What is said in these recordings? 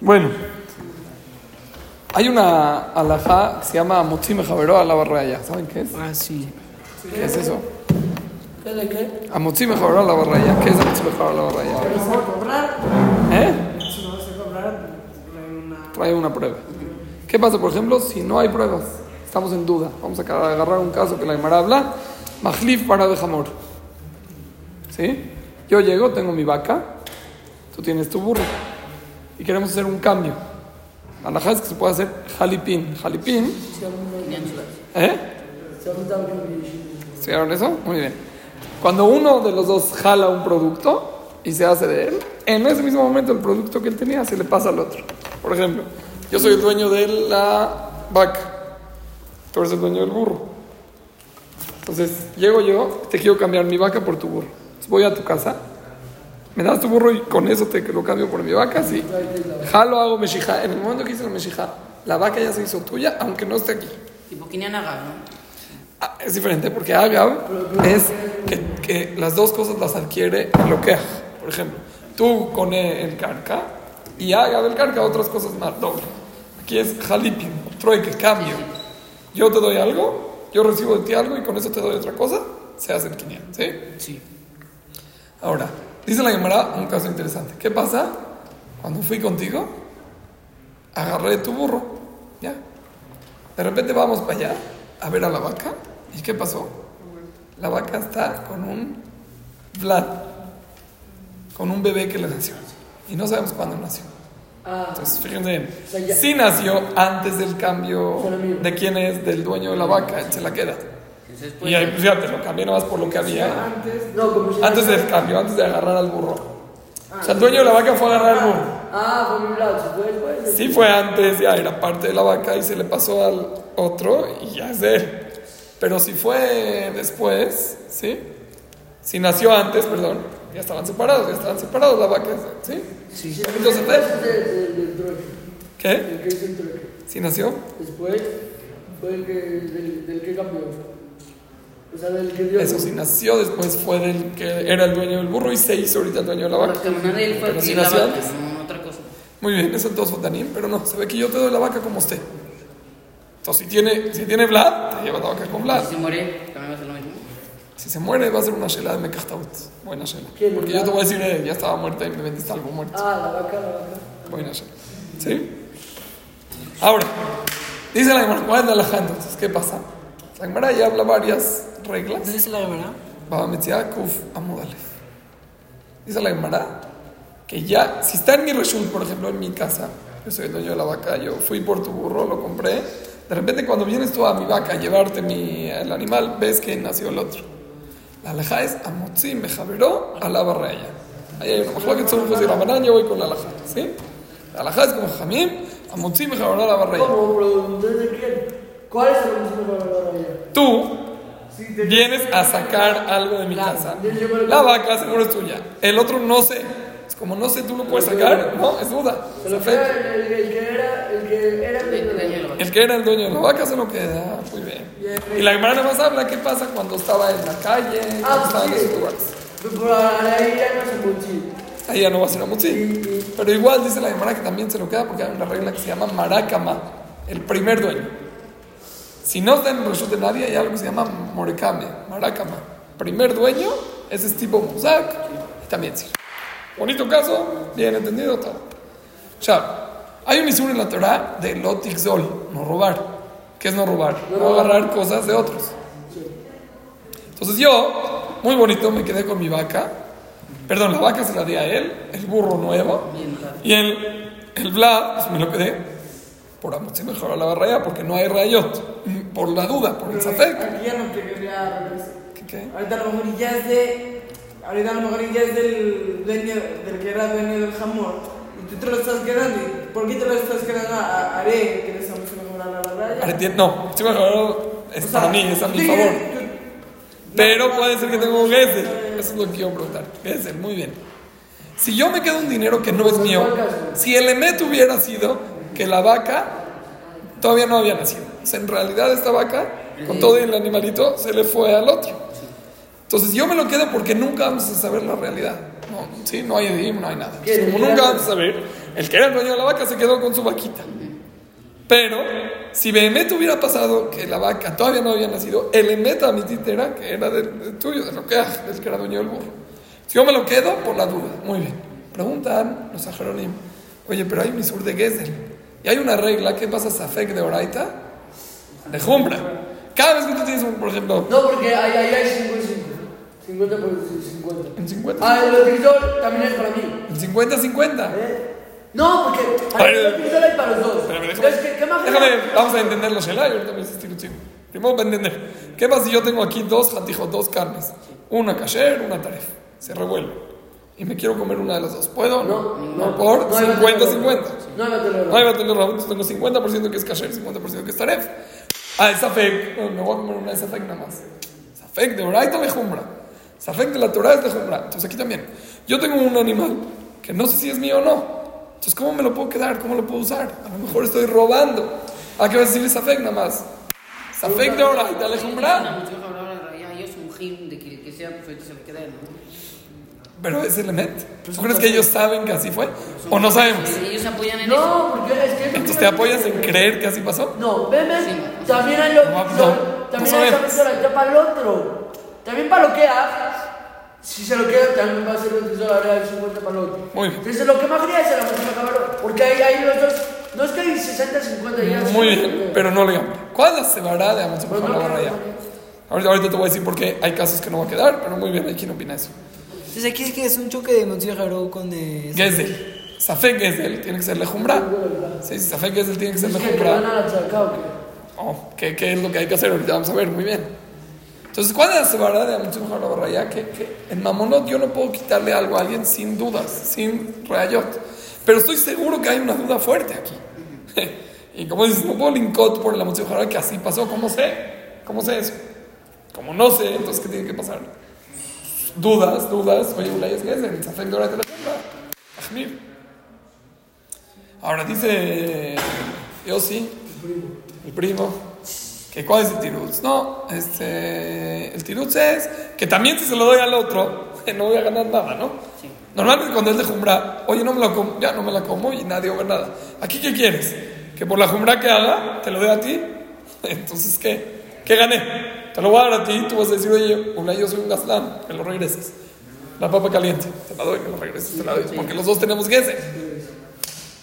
Bueno, hay una alajá que se llama Motzime Javeró a la barraya. ¿Saben qué es? Ah, sí. ¿Qué es eso? ¿Qué de qué? Amotzime Javeró a la barraya. ¿Qué es Amotzime Javeró a la barraya? ¿Vas a? ¿Eh? A trae una... Trae una prueba. ¿Qué pasa, por ejemplo, si no hay pruebas? Estamos en duda. Vamos a agarrar un caso que la Aymara habla. Majlif para de jamor. ¿Sí? Yo llego, tengo mi vaca, tú tienes tu burro. Y queremos hacer un cambio. Alajá es que se puede hacer jalipín. Jalipín, ¿eh? ¿Estudiaron eso? Muy bien. Cuando uno de los dos jala un producto y se hace de él, en ese mismo momento el producto que él tenía se le pasa al otro. Por ejemplo, yo soy el dueño de la vaca, tú eres el dueño del burro. Entonces, llego yo, te quiero cambiar mi vaca por tu burro. Voy a tu casa, me das tu burro y con eso te lo cambio por mi vaca, sí. Jalo, hago meshija. En el momento que hice la meshija, la vaca ya se hizo tuya, aunque no esté aquí. Tipo Kinyan Agab, ¿no? Ah, Es diferente porque Agab es que, que las dos cosas las adquiere el Okeach. Por ejemplo, tú con el carca y Agab el carca otras cosas más doble. Aquí es Jalipin, trueque, cambio. Yo te doy algo, yo recibo de ti algo y con eso te doy otra cosa, se hace el 500. ¿sí? Sí. Ahora, dice la Gemara un caso interesante. ¿Qué pasa? Cuando fui contigo, agarré tu burro, ¿ya? De repente vamos para allá a ver a la vaca. ¿Y qué pasó? La vaca está con un Vlad, con un bebé que le nació. Y no sabemos cuándo nació. Entonces, fíjense bien. sea, ya- Sí nació antes del cambio de quién es, del dueño de la vaca, él se la queda. Entonces, pues, Y ahí, pues ya te lo cambié nomás por lo que había. Antes... No, como si... Antes del cambio, antes de agarrar al burro. O sea, el dueño de la vaca fue a agarrar al burro. Ah, fue mi lado, se fue después. Sí fue antes, ya era parte de la vaca y se le pasó al otro y ya es de él. Pero si fue después, ¿sí? Si nació antes, perdón, ya estaban separados, ya estaban separados la vaca, ¿sí? Sí. Entonces, del trueque. ¿qué? El que es el trueque. Si nació, Después fue el que, del, del que cambió. O sea, del que dio... eso sí nació, después fue del que era el dueño del burro y se hizo ahorita el dueño de la vaca. De él fue Pero la nació vaca, antes. no otra cosa. Muy bien, eso entonces fue Danim, pero no, se ve que yo te doy la vaca como usted. Entonces, si tiene, si tiene Vlad, te llevas la vaca con Vlad. Si se muere, también va a ser lo mismo. Si se muere, va a ser una shela de Mekachtaut. Buena shela. ¿Quién, Porque yo te voy a decir, eh, ya estaba muerta y me vendiste algo muerto. Ah, la vaca, la vaca. Buena shela. ¿Sí? Ahora, dice la Gemara, ¿cuál es la alhaja entonces? ¿Qué pasa? La Gemara ya habla varias reglas. Entonces, es la verdad. Baba Metzia, Kuf, Amudalef. Dice la Gemara que ya, si está en mi reshut, por ejemplo, en mi casa, yo soy el dueño de la vaca, yo fui por tu burro, lo compré. De repente, cuando vienes tú a mi vaca a llevarte mi, el animal, ves que nació el otro. La alhaja es Amotzi Mejaveró a la barraya. Ahí hay una que son y Rabanán, yo voy con la alhaja. ¿Sí? La alhaja es como Jamim, Amotzi Mejaveró a la barraya. ¿Cómo? Pero, ¿Desde quién? ¿Cuál es el valor allá? Tú vienes a sacar algo de mi casa. La vaca seguro es tuya. El otro no sé. Es como no sé, tú lo puedes sacar. No, es duda. El, el que era, el que era el dueño de la vaca. El que era el dueño de la vaca se lo queda. Muy bien. Y la hermana más habla qué pasa cuando estaba en la calle, cuando Ah, estaba en sí. esos lugares. Pero ahí ya no se mochila. Ahí ya no va a ser a Pero igual dice la hermana que también se lo queda porque hay una regla que se llama maracama, el primer dueño. Si no está en el reshut de nadie, hay algo que se llama morecame, maracama. Primer dueño, ese es tipo musak, y también sí. Bonito caso, bien entendido todo. Ya, hay un isur en la Torah de lotikzol, no robar. ¿Qué es no robar? No agarrar cosas de otros. Entonces yo, muy bonito, me quedé con mi vaca. Perdón, la vaca se la di a él, el burro nuevo. Y el, el Vlad, pues me lo quedé por amor, mejor la barraya porque no hay rayot. Por la duda, por el safek. Aquí ya no te quería regresar. ¿Qué, qué? Ahorita a lo mejor ya es de. Ahorita a lo mejor ya es del dueño, del que era dueño del jamón. Y tú te lo estás quedando. ¿Y ¿Por qué te lo estás quedando a, Are, que les vamos a mejorar la? Ahora entiendo- No, sí mejor es O sea, para mí, es a mi favor. tú- Pero no, puede ser que tenga un Gesel. Eso es lo que quiero preguntar. Gesel, muy bien. Si yo me quedo un dinero que no es mío, si el emet hubiera sido que la vaca todavía no había nacido. O sea, en realidad esta vaca, con todo el animalito, se le fue al otro. Entonces yo me lo quedo porque nunca vamos a saber la realidad. No, ¿sí? no hay edim, no hay nada. Como nunca vamos a saber, El que era el dueño de la vaca se quedó con su vaquita. Pero, si Behemet hubiera pasado que la vaca todavía no había nacido, el Emet Amitit era que era del, del tuyo, de lo que del que era dueño del burro. Si yo me lo quedo, por la duda. Muy bien. Preguntan los ajeronim, oye, pero hay un isur de Gesel. Y hay una regla, ¿qué pasa Safek de Oraita? De Jumbra. Cada vez que tú tienes un, por ejemplo, No, porque ahí, ahí hay 5 y 5. 50 por 50. en 50, Ah, el utilizador también es para mí. en 50-50. ¿Eh? No, porque A ver, el utilizador hay para los dos. Espérame, Entonces, ¿qué, qué más déjame, vamos a entender los Shelay, ahorita me dices tirutzim. Primero para entender, ¿qué pasa si yo tengo aquí dos jatijos, dos carnes? Una kasher, una taref. Se revuelve. Y me quiero comer una de las dos. ¿Puedo? No, no. Por No hay 50-50. No batelo. No hay batelo rabot, entonces tengo 50% que es kasher, 50% que es taref. Ah, es safek. No, me voy a comer una de safek nada más. Safek de oraita le jumbra. Safek de la Torah es de jumbra. Entonces aquí también. Yo tengo un animal que no sé si es mío o no. Entonces, ¿cómo me lo puedo quedar? ¿Cómo lo puedo usar? A lo mejor estoy robando. ¿A qué vas a decir Safek nada más? Safek de oraita le La jumbra. de ya, ellos un jim de que el que sea, pues ahorita se le queda, ¿no? Pero es el Emet. ¿Tú crees que ellos saben que así fue? ¿O no sabemos? Ellos se apoyan en eso. No, porque es que. Entonces, ¿te apoyas en creer que así pasó? No. Sí. También hay lo, No, no, lo- no también hay ya para el otro. También para lo que hagas. Si se lo queda, también va a ser el utilizador la verdad, el 50 para el otro. Muy bien. Entonces, lo que más quería es la música cabrón. Porque ahí, ahí los dos. No es que hay 60, 50 ya. Muy bien, pero no le llamo. ¿Cuál es la sevará de Amazon con no, la barra ya? Ahorita, ahorita te voy a decir por qué hay casos que no va a quedar, pero muy bien, hay quien opina eso. Entonces aquí es que es un choque de Monsieur Jarou con de... Gesel. Safek Gesel tiene que ser lejumbra. Sí, sí, Safek Gesel tiene que ser lejumbra. Oh, ¿qué, ¿Qué es lo que hay que hacer? Ahorita vamos a ver, muy bien. Entonces, ¿cuál es la sevará de barra ya? Que, que en Mamonot yo no puedo quitarle algo a alguien sin dudas, sin rayot. Pero estoy seguro que hay una duda fuerte aquí. y como dices, no puedo linkot por la Amazon que así pasó. ¿Cómo sé? ¿Cómo sé eso? Como no sé, entonces, ¿qué tiene que pasar? Dudas, dudas. Oye, Ulay es Gesel, Safek de ahora te la compra. Ahmir. Ahora dice Yossi, el primo, que cuál es el tirutz. No, este, el tirutz es que también si se lo doy al otro, no voy a ganar nada, ¿no? Sí. Normalmente cuando es de jumbra, oye, no me la como, ya no me la como y nadie va nada. ¿Aquí qué quieres? ¿Que por la jumbra que haga, te lo dé a ti? Entonces, ¿qué? ¿Qué gané? Te lo voy a dar a ti, tú vas a decir, oye, una yo soy un gaslán, me lo regreses. La papa caliente, te la doy, me lo regreses, te la doy. Porque los dos tenemos gese.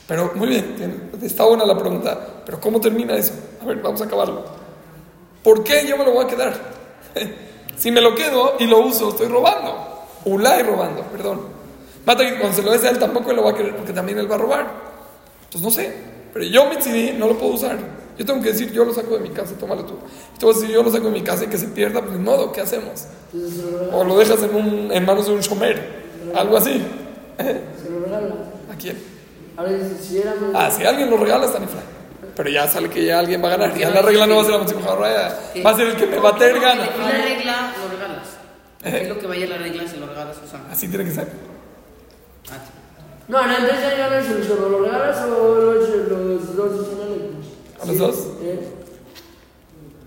Pero muy bien, está buena la pregunta. Pero ¿cómo termina eso? A ver, vamos a acabarlo. ¿Por qué yo me lo voy a quedar? si me lo quedo y lo uso, estoy robando. Ulay robando, perdón. Mata que cuando se lo des a él tampoco lo va a querer porque también él va a robar. Entonces no sé. Pero yo mi CD no lo puedo usar. Yo tengo que decir, yo lo saco de mi casa, tómalo tú. Y tú vas a decir, yo lo saco de mi casa y que se pierda, pues ni modo, ¿qué hacemos? O lo dejas en, un, en manos de un shomer, algo así. Se lo regala. ¿A quién? Ahora dice, si era. Ah, si alguien lo regala, está en. Pero ya sale que ya alguien va a ganar. Ya la regla no va a ser la música raya. Va a ser el que me va a tener gana. Y la regla lo regalas. Eh. Es lo que vaya la regla, se lo regalas a Susana. Así tiene que ser. Ah, No, no, entonces ya no es el solo. ¿Lo regalas o los, los dos ¿A los dos? ¿Eh?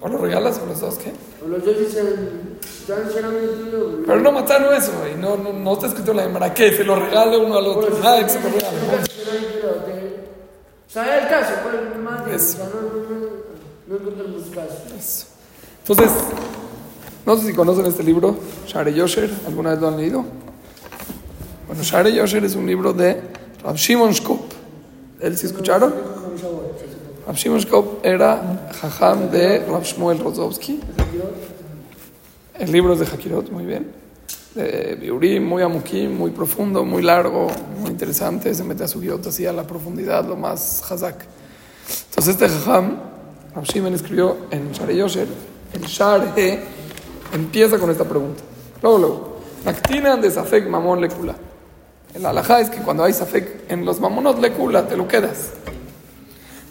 O lo regalas o los dos, ¿qué? O los dos dicen. Pero no mataron eso, güey. No, no, no está escrito en la hembra. ¿Qué? Se lo regale uno al otro. Nada que se lo regale. O sea, el caso, pues, más bien, o Eso. no, encontramos casos. Eso. Entonces, no sé si conocen este libro, Share Yosher. ¿Alguna vez lo han leído? Bueno, Share Yosher es un libro de Rav Shimon Shkop. ¿Él sí escucharon? Rav Shimon era jajam de Rav Shmuel Rozovsky. El libro es de Hakirot, muy bien. De Biurim, muy amukim, muy profundo, muy largo, muy interesante. Se mete a su guiot así a la profundidad, lo más hazak. Entonces este jajam, Rav Shimon escribió en Share Yosher, el Share empieza con esta pregunta. Luego, luego, Naktinan de Safek Mamón Lekula. El alajá es que cuando hay Safek en los mamonos Lekula, te lo quedas.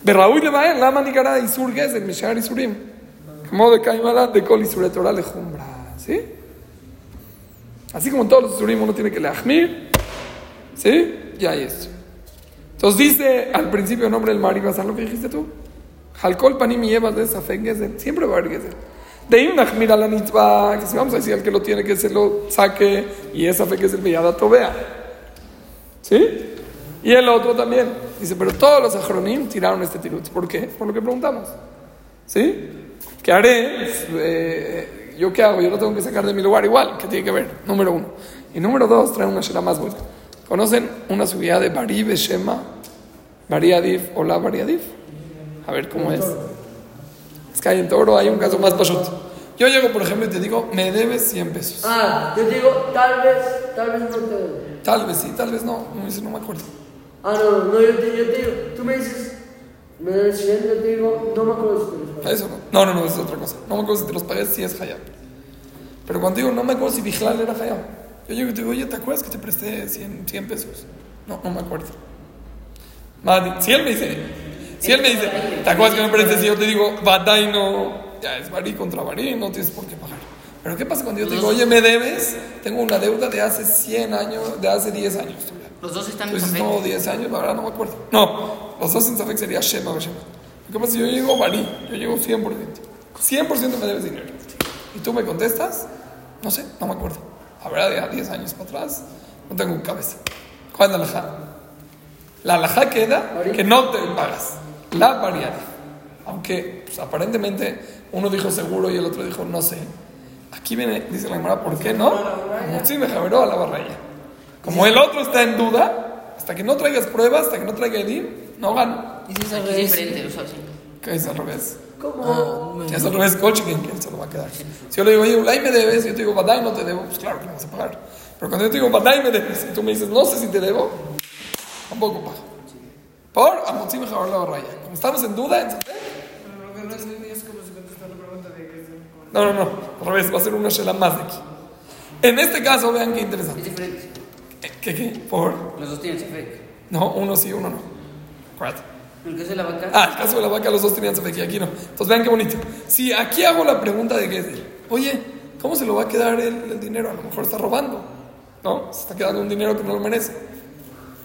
De Raúl le va la manicara y surges el Mishar y Surim. Como de Caimara de Kol y Suretora le jumbra. ¿Sí? Así como en todos los Surim uno tiene que leahmir. ¿Sí? Ya hay esto. Entonces dice al principio el nombre del marido, ¿sabes lo que dijiste tú? Halkol panim y llevas de Safek Gezel. Siempre va a haber Gezel. De una mira la mitzvah, que si vamos a decir al que lo tiene que se lo saque y esa fe que es el Bellada Tobea. ¿Sí? Y el otro también. Dice, pero todos los ajronim tiraron este tirut. ¿Por qué? Por lo que preguntamos. ¿Sí? ¿Qué haré? Eh, ¿Yo qué hago? Yo lo tengo que sacar de mi lugar igual. ¿Qué tiene que ver? Número uno. Y número dos, trae una shela más buena. ¿Conocen una subida de Bari Beshema? Bari Adif. Hola, Bari Adif. A ver cómo es. Es que hay en Toro, hay un caso más pashut. Yo llego, por ejemplo, y te digo, me debes 100 pesos. Ah, yo te digo, tal vez, tal vez no te debo. Tal vez sí, tal vez no. Dice, no me acuerdo. Ah, no, no, yo te, yo te digo, tú me dices, me debes 100, yo te digo, no me acuerdo si te los pagué. Eso no. No, no, no, eso es otra cosa. No me acuerdo si te los pagué, si es Hayab. Pero cuando digo, no me acuerdo si Bijlal era Hayab. Yo llego y te digo, oye, ¿te acuerdas que te presté 100, 100 pesos? No, no me acuerdo. Madi, si él me dice, si él me dice, ¿te acuerdas que me presté? Si yo te digo, Badai no, ya es Bari contra Bari, no tienes por qué pagar. Pero ¿qué pasa cuando yo te digo, oye, me debes? Tengo una deuda de hace 100 años, de hace 10 años. Los dos están en café. no, 10 años, la verdad no me acuerdo. No, los dos en Safek sería Shema o Shema. Lo que pasa es que yo llego Bari, yo llego 100%. 100% me debes dinero. Y tú me contestas, no sé, no me acuerdo. Habrá de a 10 años para atrás, no tengo cabeza. ¿Cuál es la alajá? La alajá queda que no te pagas. La variable. Aunque pues, aparentemente uno dijo seguro y el otro dijo no sé. Aquí viene, dice la Gemara, ¿por qué no? Sí, me javeró a la barraya. Como el otro está en duda, hasta que no traigas pruebas, hasta que no traiga Edim, no gano. Y si es al Aquí es revés. diferente, o sea, sí. ¿Qué es al revés? ¿Cómo? Si es al revés, coach, ¿quién, se lo va a quedar? Si yo le digo, oye, Ulay me debes, y yo te digo, Badai no te debo, pues claro que me vas a pagar. Pero cuando yo te digo, Badai me debes, y tú me dices, no sé si te debo, tampoco pago. Por Amotzi me javeró a la barraya. Como estamos en duda, en Safek, Pero lo que no es es como si la pregunta de que es No, no, no. Al revés, va a ser una shela más de aquí. En este caso, vean qué Es interesante. diferente. ¿Qué, qué? ¿Por? Los dos tienen café. No, uno sí, uno no. Correcto. El caso de la vaca, Ah, el caso de la vaca, los dos tenían Safek y aquí no. Entonces, vean qué bonito. Si aquí hago la pregunta de Gesel, oye, ¿cómo se lo va a quedar el, el dinero? A lo mejor está robando. ¿No? Se está quedando un dinero que no lo merece.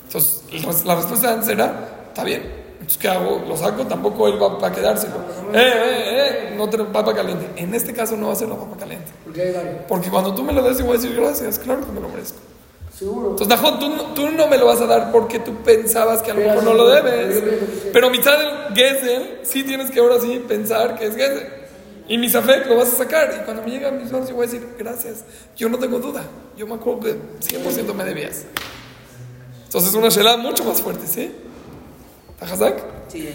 Entonces, la respuesta antes era, está bien. Entonces, ¿qué hago? ¿Lo saco? Tampoco él va a quedárselo. Eh, eh, eh, no te papa caliente. En este caso no va a ser la papa caliente. Porque hay varios. Porque cuando tú me lo des, yo voy a decir gracias, claro que me lo merezco. Seguro. Entonces, Najón, tú, no- tú no me lo vas a dar porque tú pensabas que a lo mejor no lo debes. Pero mitad del Gesel, sí tienes que ahora sí pensar que es Gesel. Y mi Safek lo vas a sacar. Y cuando me lleguen mis manos, yo voy a decir gracias. Yo no tengo duda. Yo me acuerdo que 100% me debías. Entonces, es una Shelah mucho más fuerte, ¿sí? ¿Tajazak? sí.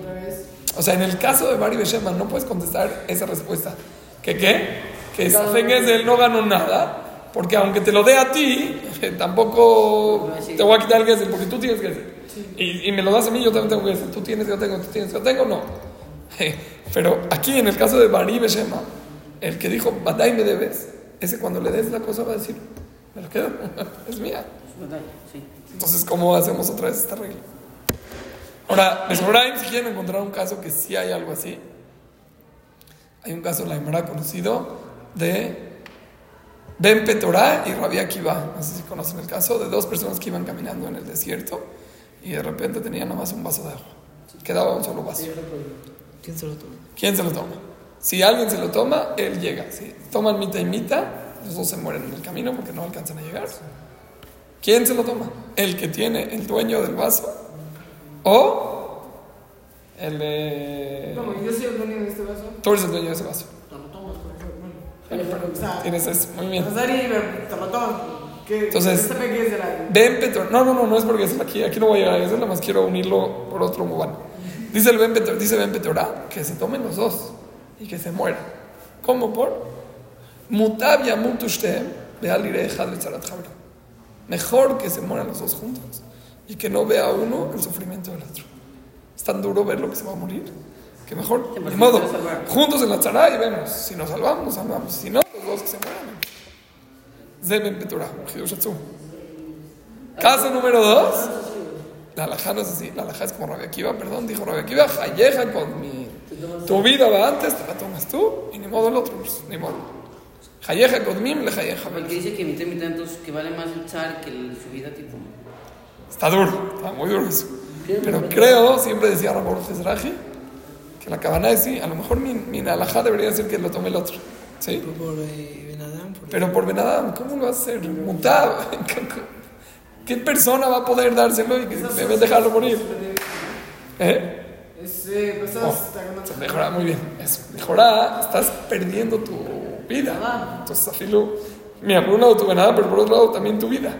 Otra vez. O sea, en el caso de Bari Beshema no puedes contestar esa respuesta. ¿Que qué? Que Safek es él no ganó nada, porque aunque te lo dé a ti, tampoco te voy a quitar el Gesel, porque tú tienes Gesel. Y, y me lo das a mí, yo también tengo Gesel. Tú tienes, yo tengo, tú tienes, yo tengo, no. Pero aquí en el caso de Bari Beshema, el que dijo, Badai me debes, ese cuando le des la cosa va a decir, me lo quedo, es mía. Entonces, ¿cómo hacemos otra vez esta regla? Ahora, Meshoraim, si quieren encontrar un caso que sí hay algo así, hay un caso en la Gemara conocido de Ben Petorá y Rabia Akiva. No sé si conocen el caso de dos personas que iban caminando en el desierto y de repente tenían nomás un vaso de agua. Quedaba un solo vaso. ¿Quién se lo toma? ¿Quién se lo toma? Si alguien se lo toma, él llega. Si toman mitad y mitad, los dos se mueren en el camino porque no alcanzan a llegar. ¿Quién se lo toma? ¿El que tiene el dueño del vaso? ¿O el de... ¿Cómo? Yo soy el dueño de este vaso. Tú eres el dueño de ese vaso. Te lo tomas, por ejemplo. Bueno, o sea, Tienes eso. Muy bien. Entonces- de. Ben Petor. No, no, no, no es porque es aquí. Aquí no voy a llegar a eso, nada más quiero unirlo por otro mubán. Dice el Ben Petor, dice Ben Petorá que se tomen los dos y que se mueran. ¿Cómo por? Mutab yamut ushtem ve'al ireh echad be'tzarat chavra. Mejor que se mueran los dos juntos y que no vea uno el sufrimiento del otro. Es tan duro ver lo que se va a morir que mejor, pues, modo, juntos en la tzara y vemos. Si nos salvamos, nos salvamos. Si no, todos los que se mueran. Zeben Petorah, Caso número dos. La alajá no es así, la alajá es como Rabia Akiva, perdón, dijo Rabia Akiva, Jayeja con mi. Tu vida va antes, te la tomas tú, y ni modo el otro, pues, ni modo. Jayeja con mi, le jayeja. Porque dice que mitad mitad, entonces que vale más el char que su vida, tipo. Está duro, está muy duro eso. Pero creo, siempre decía Ramón Gesraji, que la cabana es sí, a lo mejor mi, mi alajá debería decir que lo tome el otro. ¿Sí? Por, por eh, Ben Adam, por- Pero por Benadam, ¿cómo lo vas a hacer? Mutab. ¿Qué persona va a poder dárselo y que debe dejarlo morir? ¿Eh? Es, eh, pues, estás. Entonces, mejora, muy bien. Mejora, estás perdiendo tu vida. Entonces, afilo. Mira, por un lado tu venada, pero por otro lado también tu vida.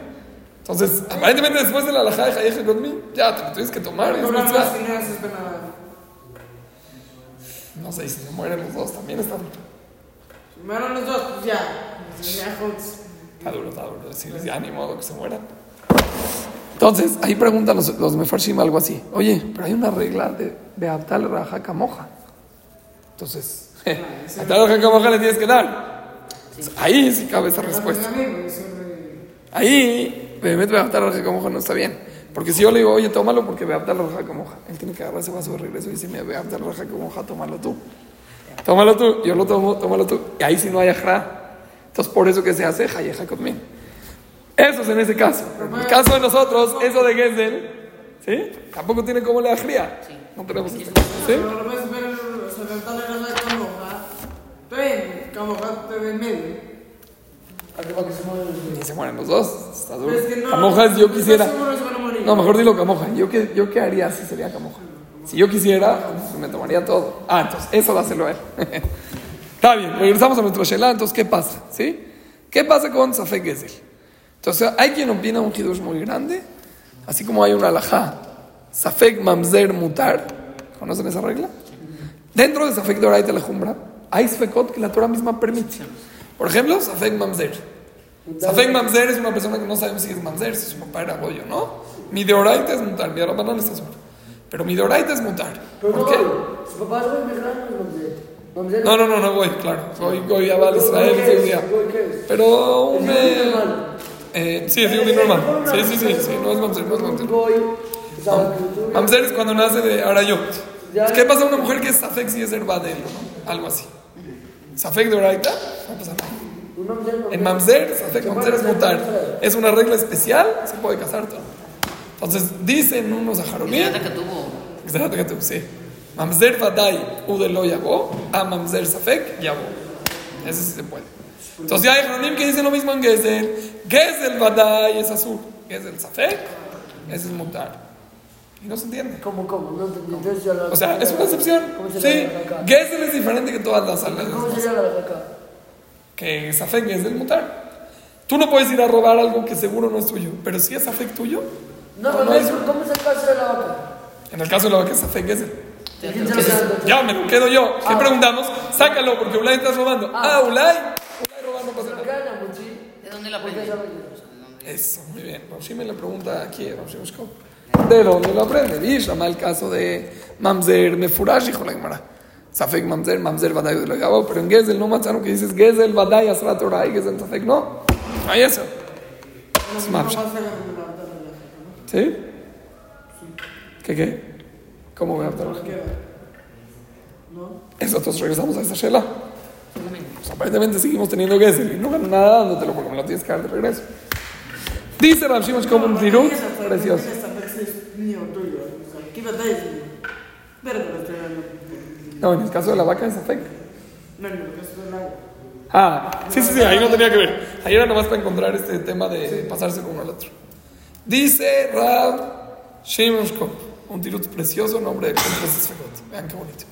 Entonces, aparentemente después de la alajá de Hayeje conmigo, ya te lo tienes que tomar. No no. No sé, si se mueren los dos también está mueron los dos, pues ya. Pues. Está duro, está duro. Decirles ya ni modo que se mueran. Entonces, ahí preguntan los, los Mefarshim algo así. Oye, pero hay una regla de, de Abtal Raja Moja. Entonces, Abtal Raja Moja le tienes que dar. Ahí sí cabe esa respuesta. Ahí, obviamente, Beabtal Raja Moja no está bien. Porque si yo le digo, oye, tómalo porque Beabtal Raja Moja, él tiene que agarrar ese vaso de regreso y decirme, Beabtal Raja Moja, tómalo tú. Tómalo tú, yo lo tomo, tómalo tú. Y ahí sí no hay ajra. Entonces, por eso que se hace Hayeja conmigo. Eso es en ese caso. En el caso de nosotros, eso de Gesel, ¿sí? Tampoco tiene como le ajría. No tenemos. ¿Sí? Que se mueren los dos. Está duro. Camoja yo ¿estás quisiera. No, mejor dilo Camoja. ¿Yo qué, yo qué haría si sería Camoja? Si yo quisiera, pues me tomaría todo. Ah, entonces, eso dáselo a él. Está bien, regresamos a nuestro Shelah. Entonces, ¿qué pasa? ¿Sí? ¿Qué pasa con Safek Gesel? Entonces, hay quien opina un hidush muy grande, así como hay una alajá, Safek Mamzer Mutar. ¿Conocen esa regla? Dentro de Safek Doraita Jumbra, hay Sfekot que la Torah misma permite. Por ejemplo, Safek Mamzer. Safek Mamzer es una persona que no sabemos si es Mamzer, si su papá era Goyo, ¿no? Mi Deoraita es Mutar, mi Arabanán está sobre. Pero mi Deoraita es Mutar. Pero ¿Por no, qué? su papá es. No, no, no, no voy, claro. Soy Goy Abal Israel ¿Qué ese es? día. Pero un. Eh, sí, es un normal. Sí, sí, sí, sí, no es Mamzer, no es Mamzer. Voy, Mamzer es cuando nace de Arayot. ¿Qué pasa a una mujer que es Safek si es Herbadel o no? Algo así. Safek de Oraita, no pasa nada. En Mamzer, Safek Mamzer es mutar. Es una regla especial, se puede casar todo. Entonces, dicen unos a Mamzer Vadai Udelo Yabo, a Mamzer Safek Yabo. Ese sí se puede. Entonces ya hay Jronim que dicen lo mismo en Gesel. Gesel Vadai es azul. Gesel Safek, ese es mutar. Y no se entiende. ¿Cómo, cómo? No. Entonces ya la- O sea, es una excepción. ¿Cómo Sí? Gesel es diferente que todas las ¿Cómo salas. sería la de acá? Que Safek es del mutar. Tú no puedes ir a robar algo que seguro no es tuyo. Pero si es Safek tuyo, No, No, es- ¿cómo es el caso de la vaca? En el caso de la vaca es Safek Gesel. ¿Quién se queda? Ya me lo quedo yo. ¿Qué preguntamos? Sácalo porque Ulay estás robando. Ah, Ulay. Ulay robando ¿Se pasa nada. la? ¿De dónde la ¿Por qué aprende? Eso, muy bien. Rashi me le pregunta aquí, Rashi Moshkov. ¿De dónde lo aprende? Vishama el caso de Mamzer Mefurash, hijo la Gemara. Safek Mamzer, Mamzer Badai de Legabo, pero en Gezel no manzano que dices Gezel Badai Asrat Torah y Gezel Safek no. No hay eso. Es No Mapsha. vas a ganar una batalla, ¿no? ¿Sí? ¿Qué qué? ¿Cómo voy a adaptar? Eso, entonces regresamos a esa Shela. Pues aparentemente seguimos teniendo Gezel y no gano nada dándotelo porque me lo tienes que dar de regreso. Dice Rav Shimon como un tirut precioso. No, en el caso de la vaca es Safek. No, no, que es del agua. Ah, sí, sí, sí, ahí no tenía que ver. Ahí era nomás para encontrar este tema de pasarse con uno al otro. Dice Rab Shimon un tirut precioso, nombre de. Vean qué bonito.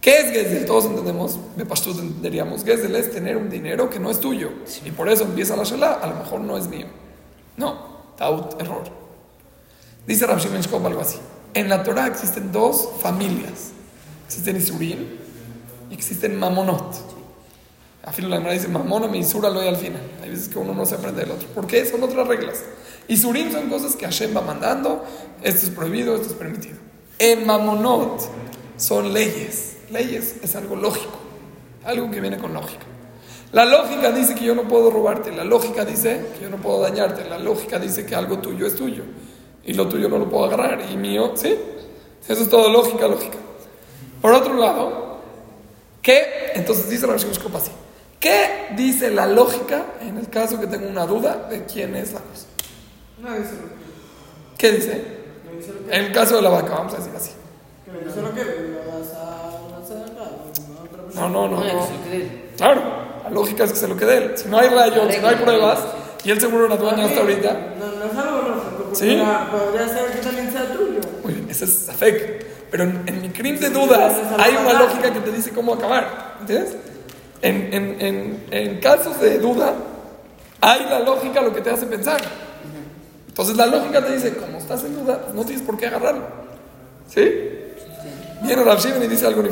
¿Qué es Gesel? Todos entendemos, de Pashtut entenderíamos. Gesel es tener un dinero que no es tuyo. Y por eso empieza la Shelah, a lo mejor no es mío. No, taut, error. Dice Rab Shimon Shkop algo así. En la Torah existen dos familias. Existen Isurim y existen Mamonot. A fin la Gemara dice mamona me isura lo al final. Hay veces que uno no se aprende del otro. ¿Por qué? Son otras reglas. Y surim son cosas que Hashem va mandando. Esto es prohibido, esto es permitido. En mamonot son leyes. Leyes es algo lógico. Algo que viene con lógica. La lógica dice que yo no puedo robarte. La lógica dice que yo no puedo dañarte. La lógica dice que algo tuyo es tuyo. Y lo tuyo no lo puedo agarrar. Y mío, ¿sí? Eso es todo lógica, lógica. Por otro lado, ¿Qué? Entonces dice la Shkop así. ¿Qué dice la lógica en el caso que tengo una duda de quién es la cosa? No dice lo ¿Qué dice? que. No dice lo que. En el caso de la vaca, vamos a decir así. Que no dice lo que. No, no, no, No, no. se lo quede. Claro, la lógica es que se lo quede él. Si no hay rayos, si no hay pruebas, y él seguro era dueño hasta ahorita. No, no, Sí. Podría, podría ser que también sea tuyo. Muy bien, ese es Safek. Pero en, en mi crimen de dudas hay una lógica que te dice cómo acabar. ¿Entiendes? En, en, en, en casos de duda hay la lógica lo que te hace pensar. Entonces la lógica te dice, como estás en duda, no tienes por qué agarrarlo. ¿Sí? Viene Rav Shimon y dice algo en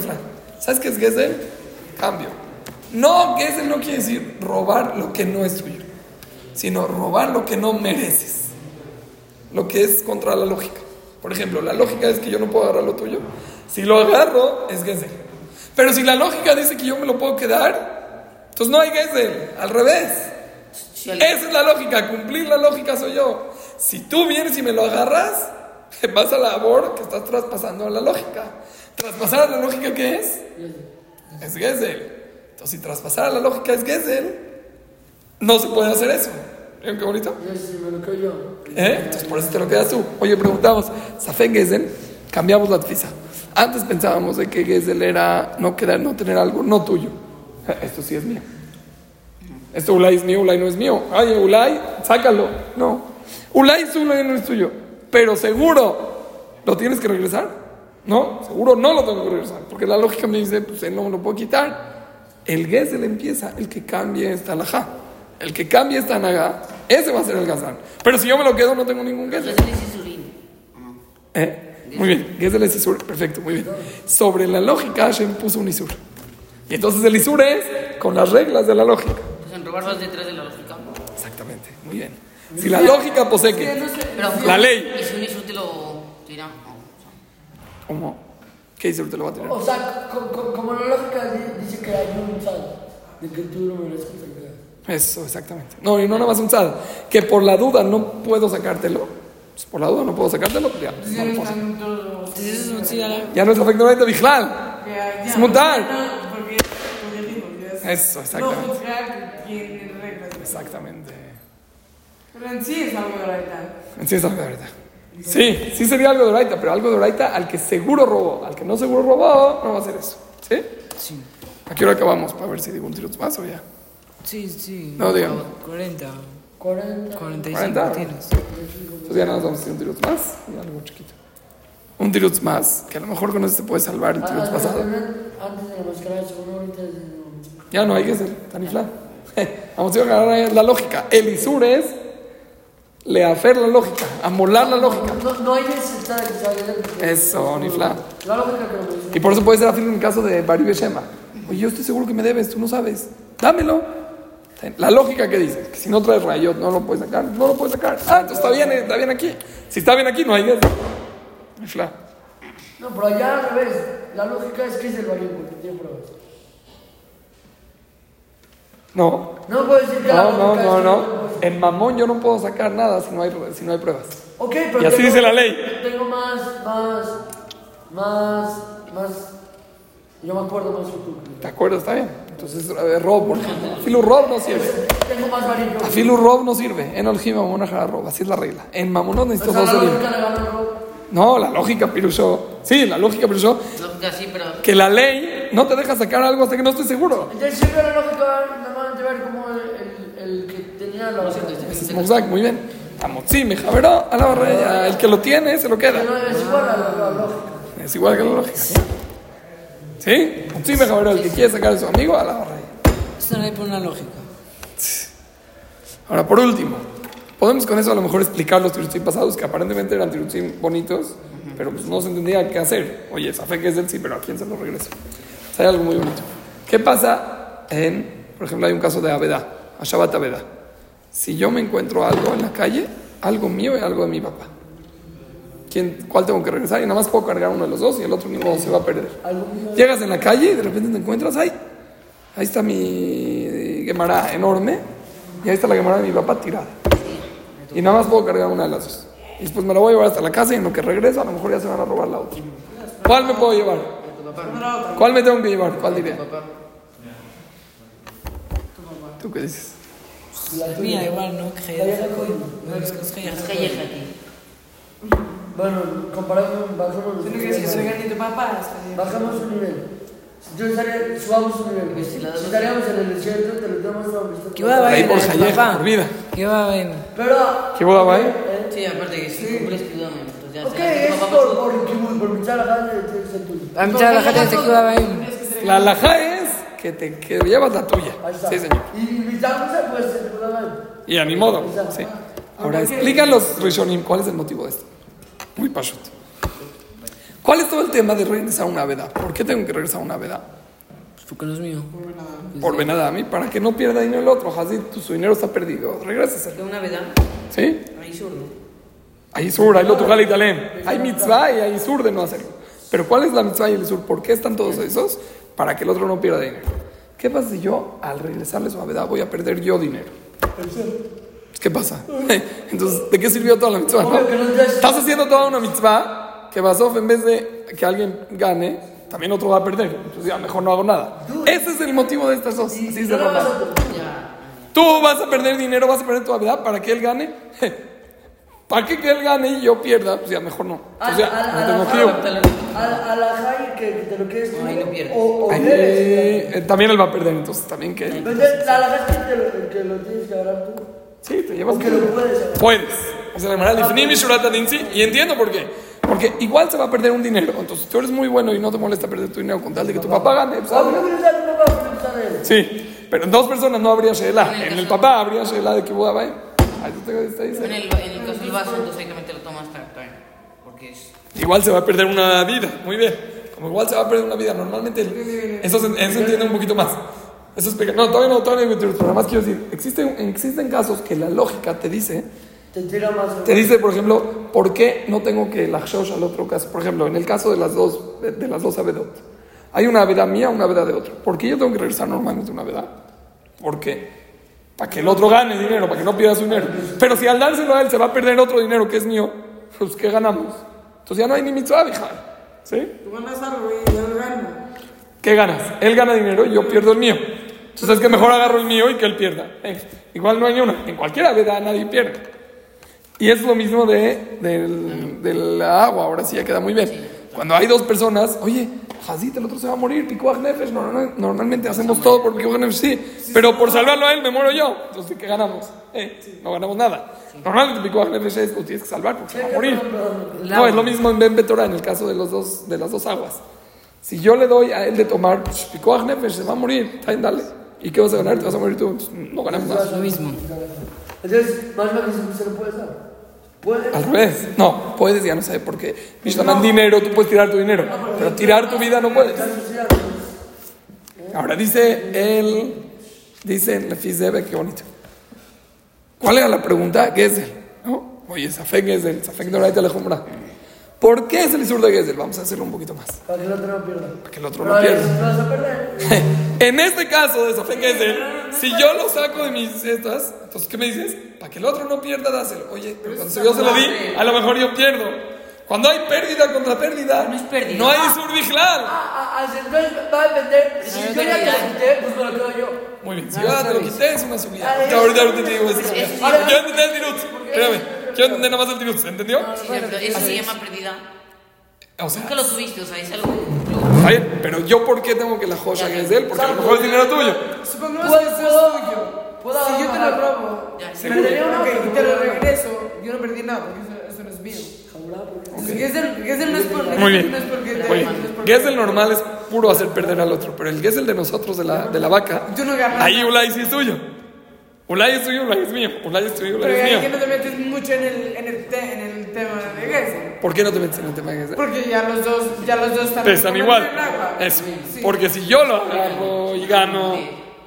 ¿Sabes qué es Gezel? Cambio. No, Gezel no quiere decir robar lo que no es tuyo, sino robar lo que no mereces. Lo que es contra la lógica. Por ejemplo, la lógica es que yo no puedo agarrar lo tuyo. Si lo agarro, es Gezel. Pero si la lógica dice que yo me lo puedo quedar, entonces no hay Gezel. Al revés. Alguien- Esa es la lógica, cumplir la lógica soy yo. Si tú vienes y me lo agarras, vas a la labor que estás traspasando la lógica. ¿Traspasar a la lógica qué es? Es Gesell. Entonces, si traspasar a la lógica es Gesell, no se puede hacer eso. ¿Vieron qué bonito? Sí. ¿Eh? Entonces, por eso te lo quedas tú. Oye, preguntamos, Safek Gesell, cambiamos la tfiza. Antes pensábamos de que Gesell era no quedar, no tener algo no tuyo. Esto sí es mío. Esto Ulay es mío, Ulay no es mío. Ay, Ulay, sácalo. No. Ulay es Ulay no es tuyo. Pero seguro, ¿lo tienes que regresar? No, seguro no lo tengo que regresar. Porque la lógica me dice, pues él no me lo puedo quitar. El Gesel empieza, el que cambie esta alajá. El que cambie esta naga, ese va a ser el Gazán. Pero si yo me lo quedo, no tengo ningún Gesel. Gesel. ¿Eh? Muy bien, Gesel es Isur, perfecto, muy bien. Sobre la lógica, Hashem puso un Isur. Y entonces el Isur es con las reglas de la lógica. Pues en robar vas detrás de la lógica. Exactamente, muy bien. Si la lógica posee que. La ley. Y si un Isur te lo sea, ¿Cómo? ¿Qué Isur te lo va a tirar? O sea, co- co- como la lógica di- dice que hay un sal de que tú no mereces el que Eso, exactamente. No, y no nada más un sad. Que por la duda no puedo sacártelo. Pues por la duda no puedo sacártelo, ya. Ya no es afecto de Bijlal. Es es- Eso, exactamente. Exactamente. Pero en sí es algo de la verdad. Sí, es algo de Oraita. Sí, sí sería algo de Oraita, pero algo de Oraita al que seguro robó. Al que no seguro robó, no va a hacer eso. ¿Sí? Sí. ¿A qué hora acabamos? Para ver si digo un tiro más o ya. Sí, sí. No, digamos. 40. 40. 45 40. tienes. Entonces ya nada más vamos a hacer un tiro más y algo chiquito. Un tiro más, que a lo mejor con eso se puede salvar el Ah, pasado. Antes de la mascarada, seguro ahorita es de- Ya no hay que ser tan inflado. Vamos a agarrar la lógica. El Isur es leafer la lógica, amolar la lógica. No, no hay necesidad de que salga de- Eso, Nifla. La lógica que. Y por eso puede ser afín en el caso de Bari Shema. Oye, yo estoy seguro que me debes, tú no sabes. Dámelo. La lógica que dice, que si no traes rayot no lo puedes sacar, no lo puedes sacar. Ah, entonces está bien, está bien aquí. Si está bien aquí, no hay guerra. No, pero allá al revés. La lógica es que es el barrio porque tiene pruebas. No. No puedo decir que No, no, no, no. En mamón yo no puedo sacar nada si no hay, si no hay pruebas. Ok, pero Y así tengo- dice la ley. Tengo más, más, más, más. Yo me acuerdo más tú. ¿Te acuerdas? Está bien. Entonces, rob, por ejemplo. Filu rob no sirve. Tengo más varios. A filu rob no sirve. En olji mamón ajara rob. Así es la regla. En mamón O necesito dos. No, la lógica pirushó. Sí, la lógica pirushó Lógica sí, pero. que la ley no te deja sacar algo hasta que no estoy seguro. Entonces siempre la lógica normalmente ver como el, que tenía la lógica. Ese es Mozak, muy bien. Amotzi, me javeró, a la barrera. El que lo tiene, se lo queda. Pero es igual a la, la lógica. Es igual que la lógica. ¿Sí? Amotzi, me. El que quiere sacar a su amigo, a la. Esto no hay por una lógica. Ahora, por último, podemos con eso a lo mejor explicar los tirutzim pasados, que aparentemente eran tirutzim bonitos, pero pues no se entendía qué hacer. Oye, esa fe que es del sí, pero ¿a quién se lo regreso? O sea, hay algo muy bonito. ¿Qué pasa en, por ejemplo, hay un caso de Abedá, a Shabbat Abedá? Si yo me encuentro algo en la calle, algo mío y algo de mi papá, ¿quién, ¿cuál tengo que regresar? Y nada más puedo cargar uno de los dos y el otro ni modo se va a perder. Llegas en la calle y de repente te encuentras ahí. Ahí está mi Gemara enorme y ahí está la Gemara de mi papá tirada. Y nada más puedo cargar una de las dos. Y después me la voy a llevar hasta la casa y en lo que regreso a lo mejor ya se van a robar la otra. ¿Cuál me puedo llevar? ¿Cuál me tengo que llevar? ¿Cuál diría? ¿Tú qué dices? La mía igual, ¿no? Bueno, comparado con bajamos que decir que soy papá. Bajamos un nivel. Yo estaría, subamos un nivel. Si estaríamos en el desierto, te lo damos a ¿Qué va a Ahí ver? por Jalleja, por vida. ¿Qué va a ver? Pero. ¿Qué va ahí? ¿eh? Sí, aparte que si cumples ya Ok, es por, por por mitzvah alajá, tienes que ser tuyo. La mitad de la gente se queda ahí. La alajá es que te que llevas la tuya. Ahí está. Sí, señor. Y puede ser de Kudama. Y a ni modo. Sí. Ahora, explican los Rishonim cuál es el motivo de esto. Muy pashut. ¿Cuál es todo el tema de regresar a una veda? ¿Por qué tengo que regresar a una veda? Porque no es mío. Por Benadami, para que no pierda dinero el otro. Hazid, tu su dinero está perdido. Regrésaselo. De una veda, ¿Sí? ahí zurdo. Hay sur, hay lo tugal y talem. Hay mitzvah y hay sur de no hacerlo. Pero ¿cuál es la mitzvah y el sur? ¿Por qué están todos esos? Para que el otro no pierda dinero. ¿Qué pasa si yo, al regresarle su avedad, voy a perder yo dinero? ¿Qué pasa? Entonces, ¿de qué sirvió toda la mitzvah? no? Estás haciendo toda una mitzvah que Basov, en vez de que alguien gane, también otro va a perder. Entonces, ya mejor no hago nada. Ese es el motivo de estas dos. Así es de No le vas normal. a- Tú vas a perder dinero, vas a perder tu habilidad para que él gane. ¿Para qué que él gane y yo pierda? Pues ya mejor no. Pues ya, al- no tengo alajá y que te lo pierdes. O, o eh, también él va a perder, entonces también que él. Entonces, la que, te lo tienes que agarrar tú. Sí, te llevas O que lo puedes. Puedes. O sea, la y Shurata Dinsi, y entiendo por qué. Porque igual se va a perder un dinero. Entonces, si tú eres muy bueno y no te molesta perder tu dinero con tal de que tu papá gane, pues, Ah. Sí, pero en dos personas no habría Sheela. En el papá habría Sheela de que voy a Ahí tú te está En el, en el caso del vaso, entonces ahí también te lo tomas. Porque es. Igual se va a perder una vida, muy bien. Como igual se va a perder una vida, normalmente eso se, eso se entiende un poquito más. Eso explica. No, todavía no, todavía no, pero nada más quiero decir, existen, existen casos que la lógica te dice, Te tira más. te dice, por ejemplo, ¿por qué no tengo que la shosh al otro caso? Por ejemplo, en el caso de las dos, de, de las dos avedot. Hay una aveda mía, una aveda de otro. ¿Por qué yo tengo que regresar normalmente una aveda? Porque para que el otro gane dinero, para que no pierda su dinero. Pero si al dárselo a él se va a perder otro dinero que es mío, pues ¿qué ganamos? Entonces ya no hay ni mitzvah, hija. ¿Sí? Tú ganas algo y yo gano. ¿Qué ganas? Él gana dinero y yo pierdo el mío. Entonces es que mejor agarro el mío y que él pierda. Eh, igual no hay una. En cualquiera veda nadie pierde. Y es lo mismo de, del, del agua. Ahora sí ya queda muy bien. Cuando hay dos personas, oye, Hazit, el otro se va a morir, Pikuach Nefesh. Normal- normalmente hacemos todo por Pikuach Nefesh, sí. Pero por salvarlo a él me muero yo. Entonces, ¿qué ganamos? Eh, no ganamos nada. Normalmente Pikuach Nefesh es lo tienes que salvar porque se va a morir. No, es lo mismo en Ben Betorah, en el caso de, los dos, de las dos aguas. Si yo le doy a él de tomar, pues, Pikuach Nefesh se va a morir. Está bien, dale. ¿Y qué vas a ganar? Te vas a morir tú. Pues, no ganamos nada. Lo mismo. Entonces, más que se, lo puedes dar. Puedes. Al revés. No, puedes, ya no sé, porque Mishlaman dinero, tú puedes tirar tu dinero. Pero tirar tu vida no puedes. Ahora dice él, dice en Lefizebe, qué bonito. ¿Cuál era la pregunta? Gesel. ¿No? Oye, Safek Gesel, Safek Doraita Lejumbra. ¿Por qué es el Isur de Gesel? Vamos a hacerlo un poquito más. Para que el otro no pierda. Para que el otro no pierda. no vas a perder. En este caso de Safek Gesel, si yo lo saco de mis estas, entonces, ¿qué me dices? Para que el otro no pierda, dáselo. Oye, pero cuando yo se lo di, a lo mejor yo pierdo. Cuando hay pérdida contra pérdida, No es pérdida. no hay Isur Bijlal. Ah, ah, entonces va a depender. Si yo ya te lo quité, pues me lo quedo yo. Muy bien, si yo ya te lo quité, es una subida. Ah, ahorita, ahorita te digo eso. Es- es- Quiero entender el. Espérame, quiero entender nada más el tirut. ¿Se entendió? Sí, pero eso se llama pérdida. O sea, Nunca lo tuviste, o sea, es algo. está bien, pero yo, ¿por qué tengo que la joya que es de él? Porque a lo mejor es dinero tuyo. Supongamos ¿Puedo- que es tuyo. puedo si yo te lo robo, Ya, me daría una y te lo regreso, yo no perdí nada porque eso, eso no es mío. Gesel no es por, Muy bien. no es porque Muy bien. Gesel normal es puro hacer perder al otro, pero el Gesel de nosotros, de la, de la vaca, ahí. Ulay sí es tuyo. Ulay es tuyo, Ulay es mío. Ulay es tuyo, Pero Ulay es que mío. no te metes mucho en el, en el, te- en el tema de Gesel. ¿Por qué no te metes en el tema de Gesel? Porque ya los dos, ya los dos están, Pesan igual. agua. Eso. Sí. Porque si yo lo agarro y gano,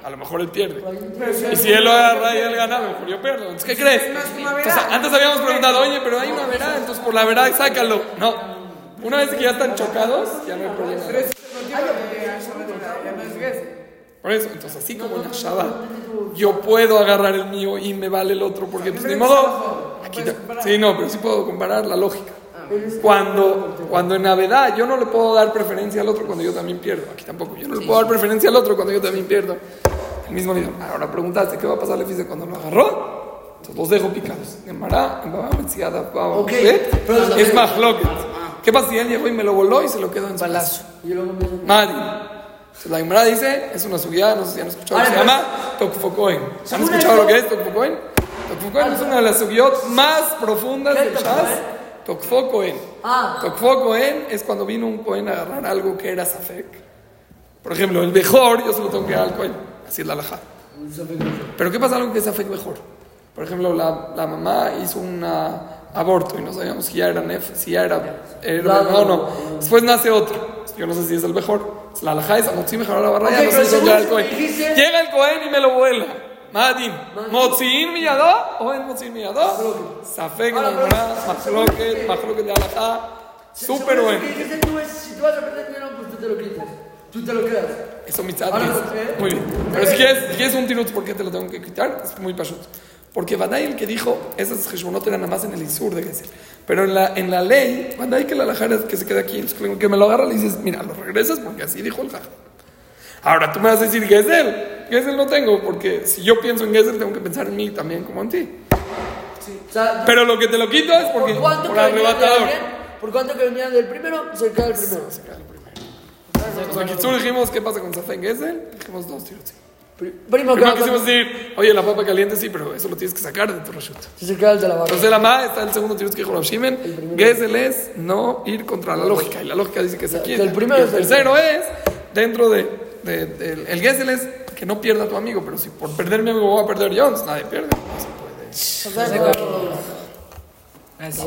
a lo mejor él pierde. Pero Y si él lo agarra y él gana, a lo mejor yo pierdo. Entonces, ¿qué crees? Entonces, antes habíamos preguntado, oye, pero hay una verá, entonces por la verá sácalo. No. Una vez que ya están chocados, ya no hay problema. Pero ese es el motivo de que ya no es Gesel. Por eso, entonces así como en la Shabbat, yo puedo agarrar el mío y me vale el otro porque pues ni modo. Aquí sí, no, pero sí puedo comparar la lógica. Cuando, cuando en Navidad yo no le puedo dar preferencia al otro cuando yo también pierdo. Aquí tampoco. Yo no le puedo dar preferencia al otro cuando yo también pierdo. El mismo nivel. Ahora preguntaste, ¿qué va a pasar le dice cuando lo agarró? Entonces los dejo picados. En Mará, en Baba Metziada, Baba Ok, Bet, pero- es más ¿Qué pasa si él llegó y me lo voló y se lo quedó en su me Nadie. Entonces, la Gemara dice, es una subida, no sé si han escuchado, Ahora, se pero- llama Tokfokoen. ¿Han escuchado lo que es Tokfokoen? Tokfo Cohen es una de las subiot más profundas ¿Qué del Shas. Cohen? Tokfo Cohen. Ah. Tokfo Cohen es cuando vino un Cohen a agarrar algo que era Safek. Por ejemplo, el mejor yo se lo tengo que dar al Cohen. Así es la alajá. Pero ¿qué pasa algo que es Safek mejor? Por ejemplo, la, la mamá hizo un aborto y no sabíamos si ya era nef, si ya era, era no, no. Después nace otro. Yo no sé si es el mejor. La alajá es Amotzi mejor la ya no sé si el Cohen. Llega el Cohen y me lo vuela. Madin. Motziin miyadó o en Motziin miyadó. Safek barra, mahloket, mahloket de alajá. Súper bueno. si tú vas a aprender dinero, pues tú te lo quitas. Tú te lo quedas. Eso mi Ahora, es. ¿eh? Muy bien. Pero si quieres, si quieres un tirut, ¿por qué te lo tengo que quitar? Es muy pashut. Porque Badai el que dijo, esas Heshbonot eran nada más en el Isur de Gesel. Pero en la, en la ley, Badai que la alajara es que se queda aquí, que- me lo agarra, le dices, mira, lo regresas porque así dijo el Jajam. Ahora tú me vas a decir Gesel. Gesel no tengo, porque si yo pienso en Gesel, tengo que pensar en mí también como en ti. O sea, Pero lo que te lo quito es porque, ¿por cuánto por que venía de arrebatador. ¿Por cuánto que venía del primero? Se cae el primero. Entonces, en Kitsur dijimos, ¿qué pasa con Safek Gesel? Dijimos dos tiros. Primo, Primero que quisimos decir, oye, la papa caliente sí, pero eso lo tienes que sacar de tu rashut. Si se queda el de la barra. Entonces la ma está el segundo tirut que dijo Rav Shimen, Gesel es no ir contra la lógica, y la lógica dice que se quiere. el primero Y el es el- tercero es, dentro de, de- del- el Gesel es que no pierda tu amigo, pero si por perder mi amigo voy a perder yo, nadie pierde. No se puede. Así.